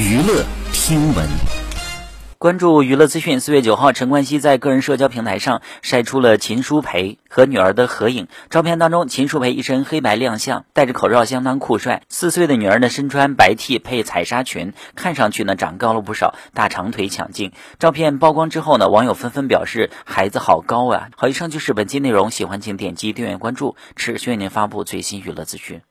娱乐听闻，关注娱乐资讯。四月九号，陈冠希在个人社交平台上晒出了秦舒培和女儿的合影照片。当中，秦舒培一身黑白亮相，戴着口罩相当酷帅；四岁的女儿呢，身穿白 T 配彩纱裙，看上去呢长高了不少，大长腿抢镜。照片曝光之后呢，网友纷纷表示：「孩子好高啊！」好，以上就是本期内容，喜欢请点击订阅关注，持续为您发布最新娱乐资讯。